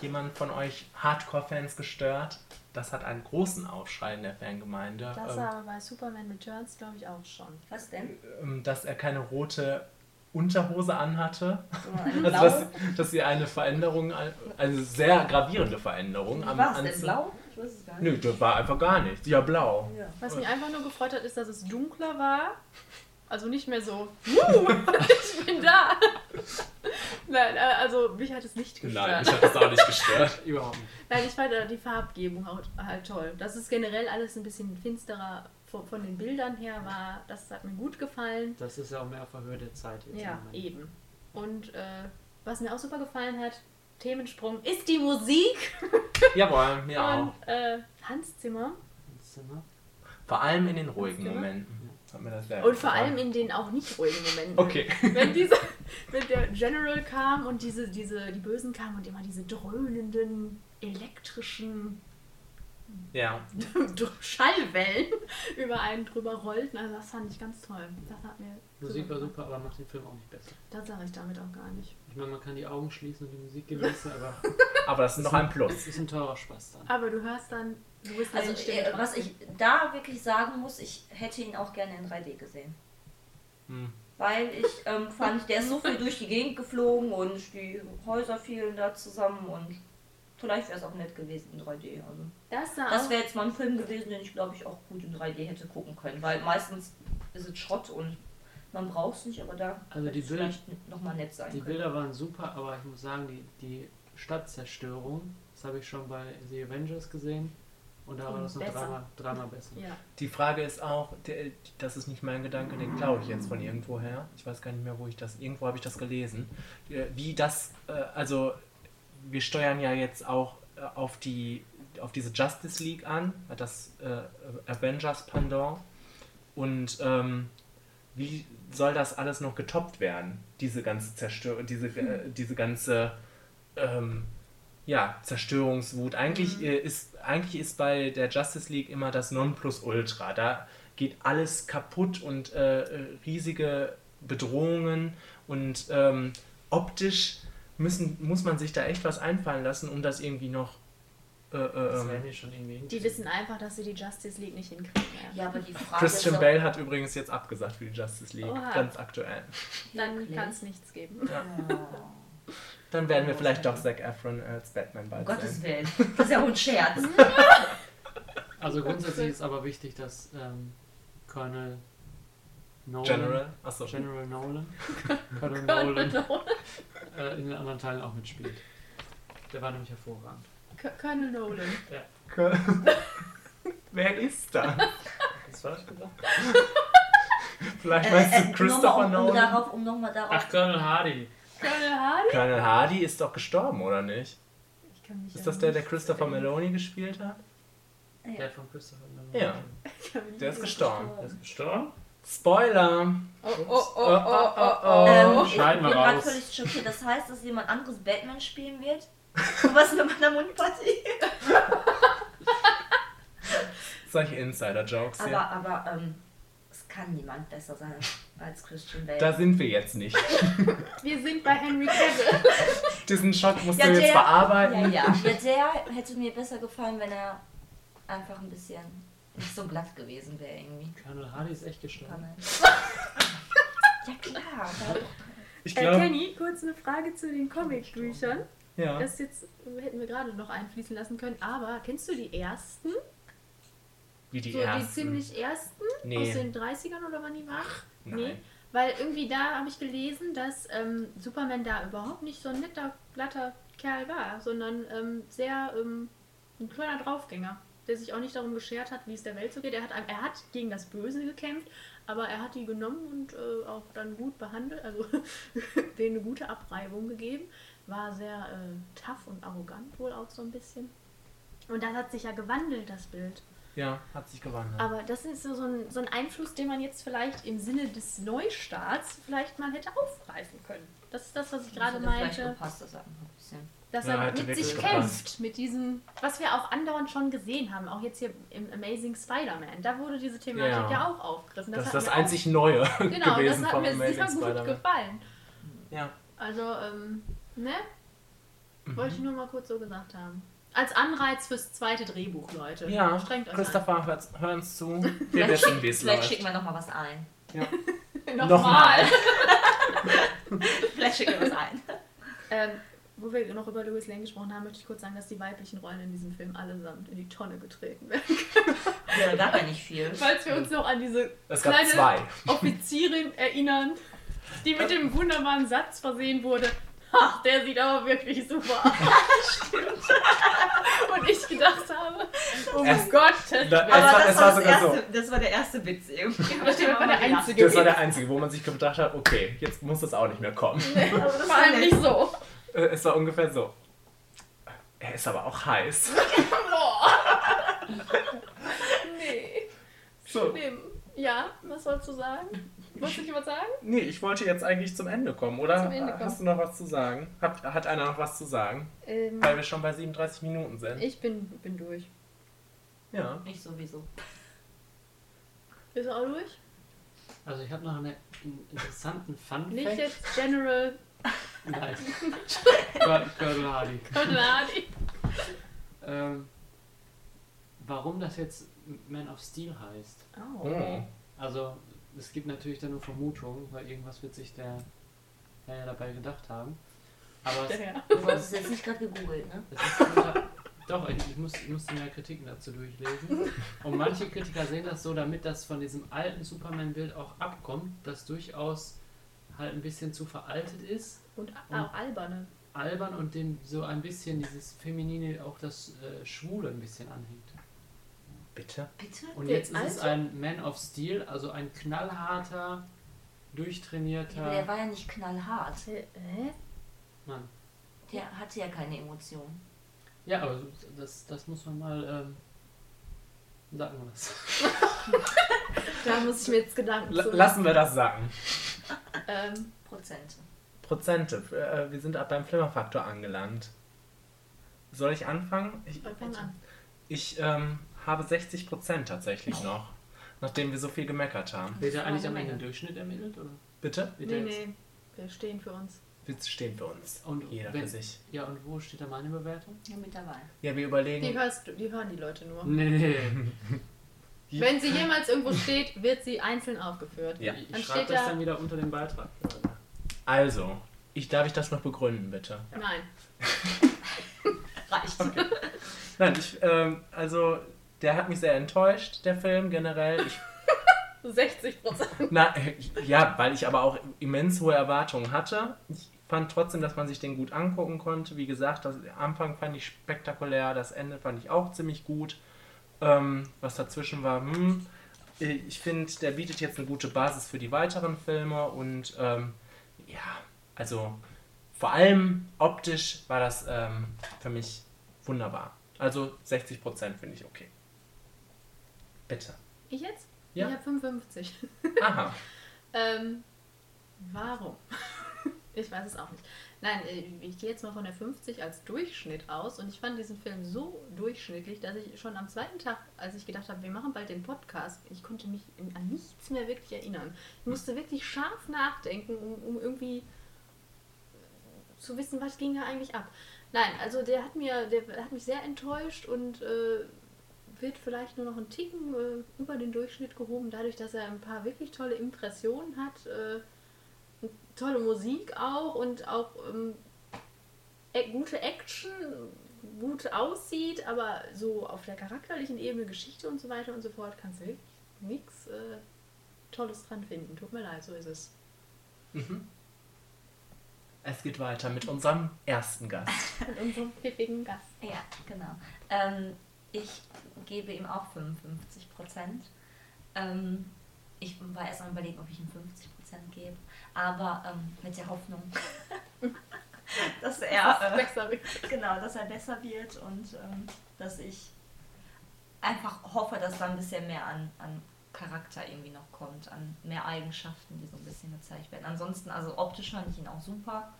jemand von euch Hardcore-Fans gestört? Das hat einen großen Aufschrei in der Fangemeinde, Das ähm, aber bei Superman Returns glaube ich auch schon. was denn? ähm, dass er keine rote Unterhose anhatte. So eine Also, dass, dass sie eine Veränderung, eine sehr gravierende Veränderung am War es denn blau? Ich weiß es gar nicht. Nö, das war einfach gar nicht. Ja, blau. Ja. Was mich einfach nur gefreut hat, ist, dass es dunkler war. Also nicht mehr so, "Wuh, ich bin da. Nein, äh, also mich hat es nicht gestört. Nein, ich habe das auch nicht gestört. Überhaupt nicht. Nein, ich fand äh, die Farbgebung auch halt toll. Das ist generell alles ein bisschen finsterer von, von den Bildern her war. Das hat mir gut gefallen. Das ist ja auch mehr der Zeit jetzt. Ja, im Moment. eben. Und äh, was mir auch super gefallen hat, Themensprung, ist die Musik Jawohl, mir auch. von äh, Hans Zimmer. Das ist immer- Vor allem in den ruhigen Zimmer? Momenten. Hat mir das sehr Und vor allem in den auch nicht ruhigen Momenten. Okay. Wenn dieser, wenn der General kam und diese, diese, die Bösen kamen und immer diese dröhnenden, elektrischen Ja. Schallwellen über einen drüber rollten, also das fand ich ganz toll. Das hat mir Musik war super, aber macht den Film auch nicht besser. Das sage ich damit auch gar nicht. Ich meine, man kann die Augen schließen und die Musik genießen, aber Aber das ist noch ein Plus. es ist ein teurer Spaß dann. Aber du hörst dann, du bist Also äh, was ich da wirklich sagen muss, ich hätte ihn auch gerne in 3D gesehen. Hm. Weil ich ähm, fand, der ist so viel durch die Gegend geflogen und die Häuser fielen da zusammen und vielleicht wäre es auch nett gewesen in 3D. Also das das wäre jetzt mal ein Film gewesen, den ich glaube ich auch gut in 3D hätte gucken können, weil meistens ist es Schrott und man braucht es nicht, aber da Also die Bild- vielleicht nochmal nett sein Die können. Bilder waren super, aber ich muss sagen, die, die Stadtzerstörung, das habe ich schon bei The Avengers gesehen. Und da war das noch besser. dreimal, dreimal besser. ja. Die Frage ist auch, der, das ist nicht mein Gedanke, den klaue ich jetzt von irgendwoher. Ich weiß gar nicht mehr, wo ich das, irgendwo habe ich das gelesen. Äh, Wie das, äh, also wir steuern ja jetzt auch äh, auf die, auf diese Justice League an, das äh, Avengers Pendant. Und ähm, wie soll das alles noch getoppt werden? Diese ganze Zerstörung, diese, äh, diese ganze ähm, ja, Zerstörungswut. Eigentlich, äh, ist, eigentlich ist bei der Justice League immer das Nonplusultra. Da geht alles kaputt und äh, äh, riesige Bedrohungen und ähm, optisch müssen, muss man sich da echt was einfallen lassen, um das irgendwie noch. Äh, äh, Das ähm, schon irgendwie Die wissen einfach, dass sie die Justice League nicht hinkriegen. Ja, aber die Frage Christian ist auch, Bale hat übrigens jetzt abgesagt für die Justice League. Oha. Ganz aktuell. Dann kann es nichts geben. Dann werden wir vielleicht doch Zac Efron als Batman um bald Gottes sehen. Willen, das ist ja wohl ein Scherz. Also grundsätzlich ist aber wichtig, dass ähm, Colonel Nolan, General? Achso. General Nolan, Colonel Colonel Nolan äh, in den anderen Teilen auch mitspielt. Der war nämlich hervorragend. K- Colonel Nolan. Wer ist da? Was war das gesagt? Vielleicht meinst Äh, du äh, Christopher nochmal, um, um Nolan? darauf, um nochmal darauf Ach, Colonel Hardy. Colonel Hardy? Colonel Hardy ist doch gestorben, oder nicht? Ich kann mich Ist ja das der, der Christopher. Meloni gespielt hat? Ja. Der von Christopher Nolan. Ja. Der ist gestorben. Der ist gestorben? Spoiler! Oh, oh, oh, oh, oh, oh. Ähm, ich Schneiden wir bin gerade raus. völlig schockiert. Das heißt, dass jemand anderes Batman spielen wird? Und was mit meiner Mundpartie? Solche Insider-Jokes Aber, hier. aber, ähm, es kann niemand besser sein als Christian Bale. Da sind wir jetzt nicht. Wir sind bei Henry Cavill. Diesen Schock musst Ja, du jetzt der- verarbeiten. ja, ja. Ja, der hätte mir besser gefallen, wenn er einfach ein bisschen nicht so glatt gewesen wäre irgendwie. Colonel Hardy ist echt gestorben. Ja klar. Ich Äh, glaube. Kenny, kurz eine Frage zu den Comicbüchern. ja. Das jetzt hätten wir gerade noch einfließen lassen können, aber kennst du die ersten? Wie die so ersten. die ziemlich ersten nee. aus den 30ern oder wann die waren? Nee. Nein. Weil irgendwie da habe ich gelesen, dass ähm, Superman da überhaupt nicht so ein netter, glatter Kerl war, sondern ähm, sehr ähm, ein kleiner Draufgänger, der sich auch nicht darum geschert hat, wie es der Welt so geht. Er hat, er hat gegen das Böse gekämpft, aber er hat die genommen und äh, auch dann gut behandelt, also denen eine gute Abreibung gegeben. War sehr äh, tough und arrogant wohl auch so ein bisschen. Und das hat sich ja gewandelt, das Bild. Ja, hat sich gewandelt. Aber das ist so so ein, so ein Einfluss, den man jetzt vielleicht im Sinne des Neustarts vielleicht mal hätte aufgreifen können. Das ist das, was ich gerade hätte vielleicht meinte, gepasst, das einfach ein bisschen. Dass Ja, er mit sich kämpft, gepasst. mit diesem, was wir auch andauernd schon gesehen haben, auch jetzt hier im Amazing Spider-Man. Da wurde diese Thematik Ja. ja, auch aufgegriffen. das ist hat das einzig Neue auch, genau, gewesen das hat mir sehr Amazing gut Spider-Man. gefallen. Ja. Also, ähm, ne? Mhm. Wollte ich nur mal kurz so gesagt haben. Als Anreiz fürs zweite Drehbuch, Leute. Ja, Strengt euch Christopher, hört's- hör uns zu. Wir Vielleicht, wissen, wie es vielleicht schicken wir nochmal was ein. an. Nochmal. Vielleicht schicken wir was ein. Ähm, wo wir noch über Louis Lane gesprochen haben, möchte ich kurz sagen, dass die weiblichen Rollen in diesem Film allesamt in die Tonne getreten werden. Ja, da gar nicht viel. Falls wir uns noch an diese Es kleine zwei. Offizierin erinnern, die mit dem wunderbaren Satz versehen wurde. Ach, der sieht aber wirklich super aus. Und ich gedacht habe, oh mein Gott, Da- das war- war das, das war der erste Witz irgendwie. das war der einzige. Das war der einzige, wo man sich gedacht hat, okay, jetzt muss das auch nicht mehr kommen. Aber das Vor allem war nicht so. Äh, Es war ungefähr so. Er ist aber auch heiß. Nee, So. schlimm. Ja, was sollst du sagen? Wolltest du nicht was sagen? Nee, ich wollte jetzt eigentlich zum Ende kommen, oder? Zum Ende kommen. Hast du noch was zu sagen? Hat, hat einer noch was zu sagen? Ähm, Weil wir schon bei 37 Minuten sind. ich bin, bin durch. Ja. Ich sowieso. Bist du auch durch? Also ich habe noch einen interessanten Fun Nicht jetzt General Nein. Gordon Hardy. Konradi. Ähm, warum das jetzt Man of Steel heißt. Oh. Oh. Also es gibt natürlich da nur Vermutungen, weil irgendwas wird sich der Herr ja dabei gedacht haben. Aber es, Ja. Du hast es jetzt nicht gerade gegoogelt, ne? unter, doch, ich, ich, muss, ich musste mir Kritiken dazu durchlesen. Und manche Kritiker sehen das so, damit das von diesem alten Superman-Bild auch abkommt, das durchaus halt ein bisschen zu veraltet ist, Und auch alberne. albern und dem so ein bisschen dieses Feminine, auch das äh, Schwule ein bisschen anhängt. Bitte? Bitte? Und jetzt ist es alte? ein Man of Steel, also ein knallharter, Ja, durchtrainierter der war ja nicht knallhart. Hä? Hä? Mann. Der hatte ja keine Emotionen. Ja, aber das, das muss man mal ähm, sagen wir das. Da muss ich mir jetzt Gedanken L zu lassen wir das sagen. Ähm, Prozente. Prozente. Äh, wir sind ab beim Flimmerfaktor angelangt. Soll ich anfangen? Ich, ich ähm, habe 60 Prozent tatsächlich noch. Nachdem wir so viel gemeckert haben. Wird ja war eigentlich am Ende. Durchschnitt ermittelt? Oder? Bitte? Wird Nee, nee. Wir stehen für uns. Wir stehen für uns. Und Jeder wenn- für sich. Ja, und wo steht da meine Bewertung? Ja, mit dabei. Ja, wir Die, überlegen. hörst du, die hören die Leute nur. Nee. Wenn sie jemals irgendwo steht, wird sie einzeln aufgeführt. Ja. Ich schreibe das da- dann wieder unter den Beitrag. Also, ich darf ich das noch begründen, bitte? Nein. Reicht. Nein, ich, ähm, also, der hat mich sehr enttäuscht, der Film generell. Ich 60 Prozent. Na, äh, ja, weil ich aber auch immens hohe Erwartungen hatte. Ich fand trotzdem, dass man sich den gut angucken konnte. Wie gesagt, das Anfang fand ich spektakulär, das Ende fand ich auch ziemlich gut. Ähm, was dazwischen war, hm. Ich finde, der bietet jetzt eine gute Basis für die weiteren Filme und ähm, ja, also vor allem optisch war das ähm, für mich wunderbar. Also 60% finde ich okay. Bitte. Ich jetzt? Ja. Ich habe 55. Aha. ähm, warum? ich weiß es auch nicht. Nein, äh, ich gehe jetzt mal von der 50 als Durchschnitt aus und ich fand diesen Film so durchschnittlich, dass ich schon am zweiten Tag, als ich gedacht habe, wir machen bald den Podcast, ich konnte mich an nichts mehr wirklich erinnern. Ich musste wirklich scharf nachdenken, um, um irgendwie zu wissen, was ging da eigentlich ab. Nein, also der hat mir, der hat mich sehr enttäuscht und äh, wird vielleicht nur noch einen Ticken äh, über den Durchschnitt gehoben, dadurch, dass er ein paar wirklich tolle Impressionen hat, äh, tolle Musik auch und auch ähm, e gute Action, gut aussieht, aber so auf der charakterlichen Ebene, Geschichte und so weiter und so fort, kannst du wirklich nichts äh, Tolles dran finden. Tut mir leid, so ist es. Mhm. Es geht weiter mit unserem ersten Gast. Mit unserem pfiffigen Gast. Ja, genau. Ähm, ich gebe ihm auch 55 Prozent. Ähm, ich war erst am überlegen, ob ich ihm 50 Prozent gebe, aber ähm, mit der Hoffnung, dass er äh, Besser wird. genau, dass er besser wird und ähm, dass ich einfach hoffe, dass da ein bisschen mehr an, an Charakter irgendwie noch kommt, an mehr Eigenschaften, die so ein bisschen gezeigt werden. Ansonsten, also optisch fand ich ihn auch super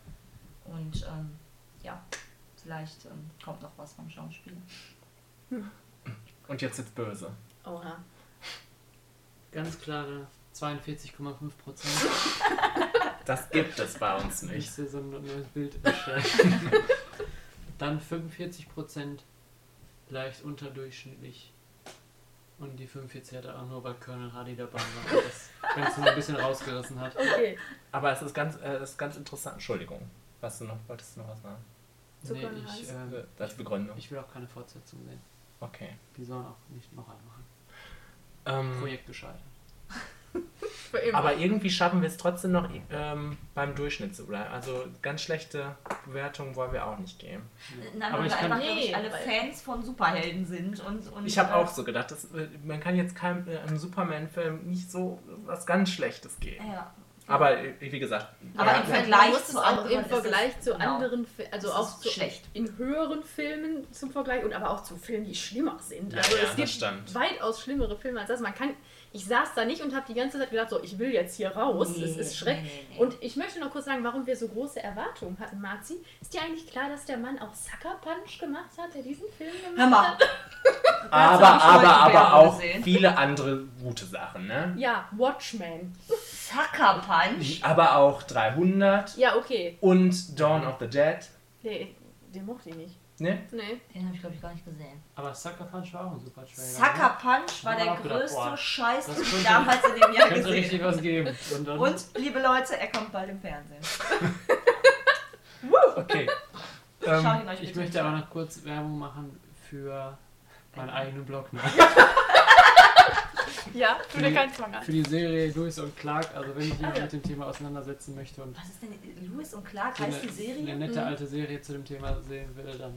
und ähm, ja, vielleicht ähm, kommt noch was vom Schauspieler. Und jetzt jetzt böse. Oha. Ganz klare 42,5 Prozent. Das gibt es bei uns Ich nicht. sehe so ein neues Bild. Dann 45 Prozent leicht unterdurchschnittlich. Und die 45 hat er auch nur, weil Colonel Hardy dabei war. und Das Ganze noch ein bisschen rausgerissen hat. Okay. Aber es ist ganz, äh, es ist ganz interessant. Entschuldigung. Was du noch, wolltest du noch was sagen? Zu Nee, ich, Hardy. äh, Als Begründung. ich will auch keine Fortsetzung sehen. Okay. Die sollen auch nicht noch einen machen. Ähm, Projekt gescheitert. Für immer. aber irgendwie schaffen wir es trotzdem noch ähm, beim Durchschnitt zu bleiben. Also ganz schlechte Bewertungen wollen wir auch nicht geben. Nein, Aber weil ich kann- einfach, ich, Nee, alle Fans von Superhelden sind und, und Ich habe äh, auch so gedacht, dass, äh, man kann jetzt keinem äh, einem Superman-Film nicht so was ganz Schlechtes geben. Ja. Aber äh, wie gesagt, Aber ja, im Vergleich man muss zu es auch anderen im Vergleich zu genau. anderen, also auch zu, schlecht. in höheren Filmen zum Vergleich und aber auch zu Filmen, die schlimmer sind. Ja, also ja, es gibt stimmt. weitaus schlimmere Filme als das. Man kann, ich saß da nicht und habe die ganze Zeit gedacht, so ich will jetzt hier raus. Nee, es ist schrecklich. nee, nee, nee. Und ich möchte noch kurz sagen, warum wir so große Erwartungen hatten, Marzi. Ist dir eigentlich klar, dass der Mann auch Sucker Punch gemacht hat, der diesen Film gemacht Hör mal. hat? aber, aber, aber auch gesehen. viele andere gute Sachen, ne? Ja, Watchmen. Sucker Punch. Aber auch 300 Ja, okay. und Dawn of the Dead. Nee, den mochte ich nicht. Ne? Nee. Den habe ich, glaube ich, gar nicht gesehen. Aber Sucker Punch war auch ein super Trailer. Sucker Punch war der auch gedacht, größte boah, Scheiß, den ich damals in dem Jahr Könnte richtig gesehen was geben. Und dann Und, liebe Leute, er kommt bald im Fernsehen. Okay. Ähm, ich möchte aber noch kurz Werbung machen für meinen eigenen Blog. Ne? Ja, tu Für dir die- keinen Zwang an. Für die Serie Lewis und Clark, also wenn ich mich mit dem Thema auseinandersetzen möchte und Was ist denn Lewis und Clark? so eine, Heißt die Serie? eine nette Mhm. alte Serie zu dem Thema sehen will, dann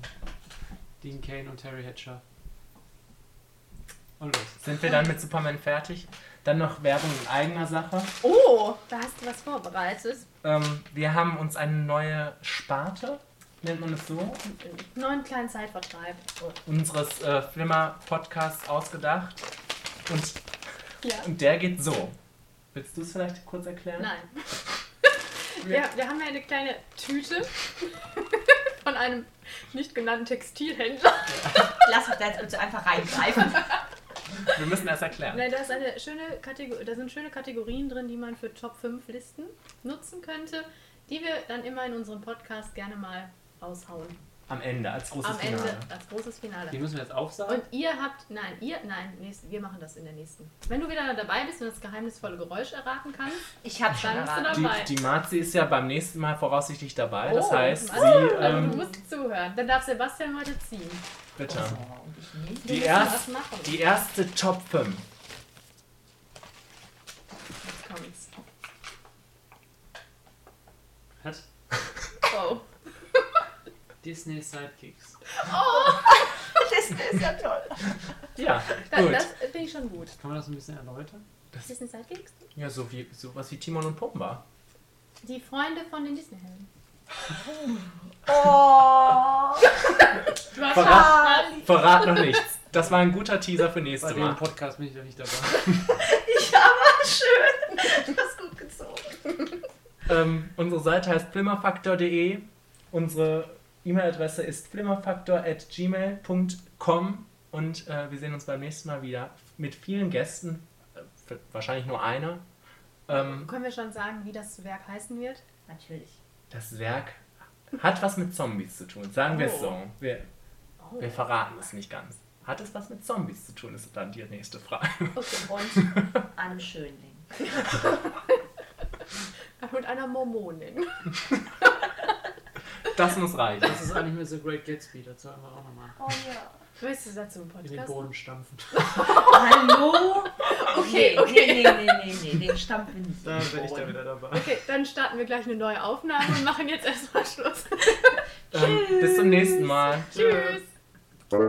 Dean Kane und Terry Hatcher. Und los. sind wir dann mit Superman fertig? Dann noch Werbung in eigener Sache. Oh, da hast du was vorbereitet. Ähm, wir haben uns eine neue Sparte, nennt man es so, Einen neuen kleinen Zeitvertreib. unseres äh, Flimmer-Podcasts ausgedacht. Und, Ja. und der geht so. Willst du es vielleicht kurz erklären? Nein. Wir, wir haben ja eine kleine Tüte von einem nicht genannten Textilhändler. Lass mich da jetzt bitte einfach reingreifen. Wir müssen das erklären. Nein, da, ist eine schöne Kategor da sind schöne Kategorien drin, die man für Top 5 Listen nutzen könnte, die wir dann immer in unserem Podcast gerne mal raushauen. Am Ende, als großes Am Finale. Ende als großes Finale. Die müssen wir jetzt aufsagen. Und ihr habt, nein, ihr, nein, nächst, wir machen das in der nächsten. Wenn du wieder dabei bist und das geheimnisvolle Geräusch erraten kannst, Ich habe schon Dann bist du dabei. Die, die Marzi ist ja beim nächsten Mal voraussichtlich dabei. Das Oh, heißt, sie. also, also Ähm, du musst zuhören. Dann darf Sebastian heute ziehen. bitte. Oh, Die, erst, was machen. die erste Top 5. Jetzt kommt's. Hat Oh. Disney Sidekicks. Das ist ja toll. Ja, Das, gut. das finde ich schon gut. Kann man das ein bisschen erläutern? Disney Sidekicks? Ja, so wie sowas wie Timon und Pumba. Die Freunde von den Disney-Helden. Oh. Du hast Verrat, verrat noch nichts. Das war ein guter Teaser für Bei nächste dem Mal. Podcast bin ich doch nicht dabei. Ja, war schön. Das ist gut gezogen. Ähm, unsere Seite heißt flimmerfaktor.de. Unsere E-Mail-Adresse ist flimmerfaktor.gmail.com und äh, wir sehen uns beim nächsten Mal wieder mit vielen Gästen. Äh, wahrscheinlich nur einer. Ähm, Können wir schon sagen, wie das Werk heißen wird? Natürlich. das Werk hat was mit Zombies zu tun, sagen wir es Oh. so. Wir, Oh. wir verraten es nicht ganz. Hat es was mit Zombies zu tun, ist dann die nächste Frage. Okay. Und an Schönling. Und einer Mormonin. Das muss reichen. Das ist eigentlich mit The Great Gatsby, dazu haben wir auch nochmal Oh ja. Willst du dazu einen in den Podcast? Boden stampfen. Hallo? Okay, nee, okay. Nee, nee, nee, nee, nee, den stampfen wir nicht. Da bin ich da Boden. wieder dabei. Okay, dann starten wir gleich eine neue Aufnahme und machen jetzt erstmal Schluss. Ähm, bis zum nächsten Mal. Tschüss. Tschüss.